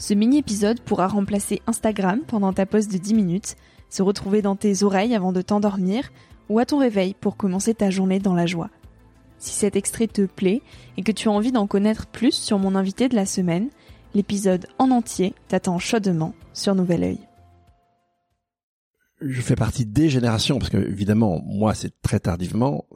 Ce mini-épisode pourra remplacer Instagram pendant ta pause de 10 minutes, se retrouver dans tes oreilles avant de t'endormir ou à ton réveil pour commencer ta journée dans la joie. Si cet extrait te plaît et que tu as envie d'en connaître plus sur mon invité de la semaine, l'épisode en entier t'attend chaudement sur Nouvel Oeil je fais partie des générations parce que évidemment moi c'est très tardivement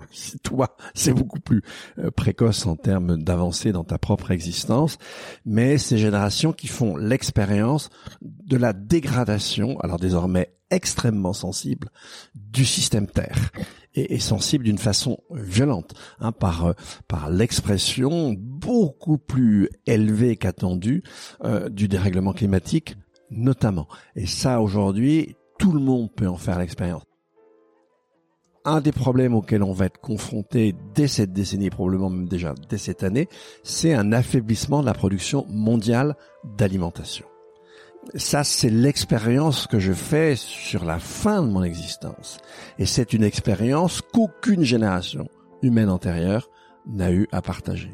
toi c'est beaucoup plus euh, précoce en termes d'avancée dans ta propre existence mais ces générations qui font l'expérience de la dégradation alors désormais extrêmement sensible du système Terre et, sensible d'une façon violente hein, par euh, par l'expression beaucoup plus élevée qu'attendue euh, du dérèglement climatique notamment. Et ça aujourd'hui tout le monde peut en faire l'expérience. Un des problèmes auxquels on va être confronté dès cette décennie, probablement même déjà dès cette année, c'est un affaiblissement de la production mondiale d'alimentation. Ça, c'est l'expérience que je fais sur la fin de mon existence. Et c'est une expérience qu'aucune génération humaine antérieure n'a eu à partager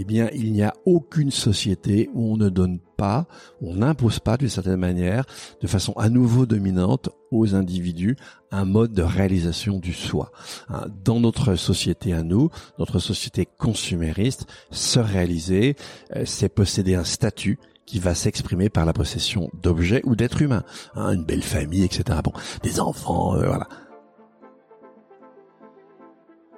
eh bien, il n'y a aucune société où on ne donne pas, on n'impose pas d'une certaine manière, de façon à nouveau dominante aux individus, un mode de réalisation du soi. Hein, dans notre société à nous, notre société consumériste, se réaliser, euh, c'est posséder un statut qui va s'exprimer par la possession d'objets ou d'êtres humains, hein, une belle famille, etc. Bon, des enfants, euh, voilà.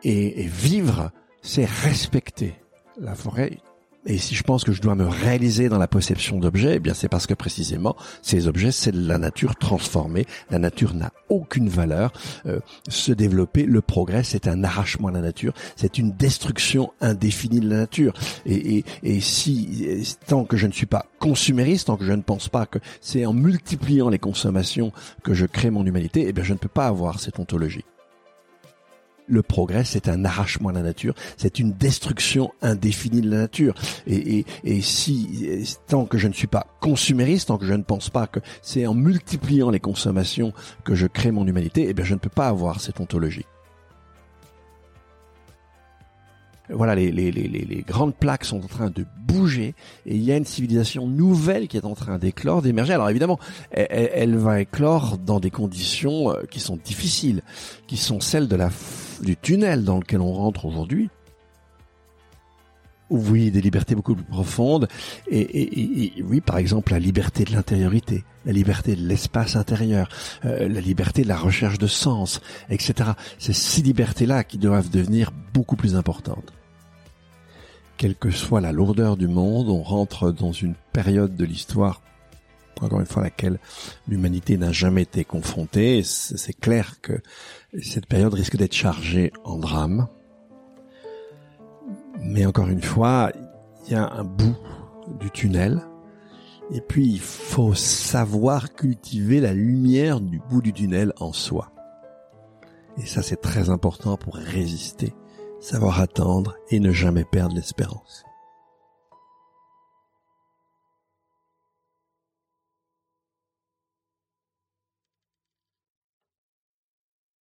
et vivre, c'est respecter la forêt. Et si je pense que je dois me réaliser dans la perception d'objets, eh bien c'est parce que précisément ces objets, c'est la nature transformée. La nature n'a aucune valeur. Euh, se développer, le progrès, c'est un arrachement à la nature, c'est une destruction indéfinie de la nature. Et, et, et si tant que je ne suis pas consumériste, tant que je ne pense pas que c'est en multipliant les consommations que je crée mon humanité, eh bien je ne peux pas avoir cette ontologie le progrès, c'est un arrachement à la nature, c'est une destruction indéfinie de la nature. Et, si, tant que je ne suis pas consumériste, tant que je ne pense pas que c'est en multipliant les consommations que je crée mon humanité, eh bien, je ne peux pas avoir cette ontologie. Voilà, les, grandes plaques sont en train de bouger et il y a une civilisation nouvelle qui est en train d'éclore, d'émerger. Alors évidemment, elle, va éclore dans des conditions euh, qui sont difficiles, qui sont celles de la, du tunnel dans lequel on rentre aujourd'hui. Oui, des libertés beaucoup plus profondes. Et, oui, par exemple, la liberté de l'intériorité, la liberté de l'espace intérieur, euh, la liberté de la recherche de sens, etc. Ces libertés-là qui doivent devenir beaucoup plus importantes quelle que soit la lourdeur du monde, on rentre dans une période de l'histoire, encore une fois, à laquelle l'humanité n'a jamais été confrontée. C'est clair que cette période risque d'être chargée en drame. Mais encore une fois, il y a un bout du tunnel. Et puis, il faut savoir cultiver la lumière du bout du tunnel en soi. Et ça, c'est très important pour résister savoir attendre et ne jamais perdre l'espérance.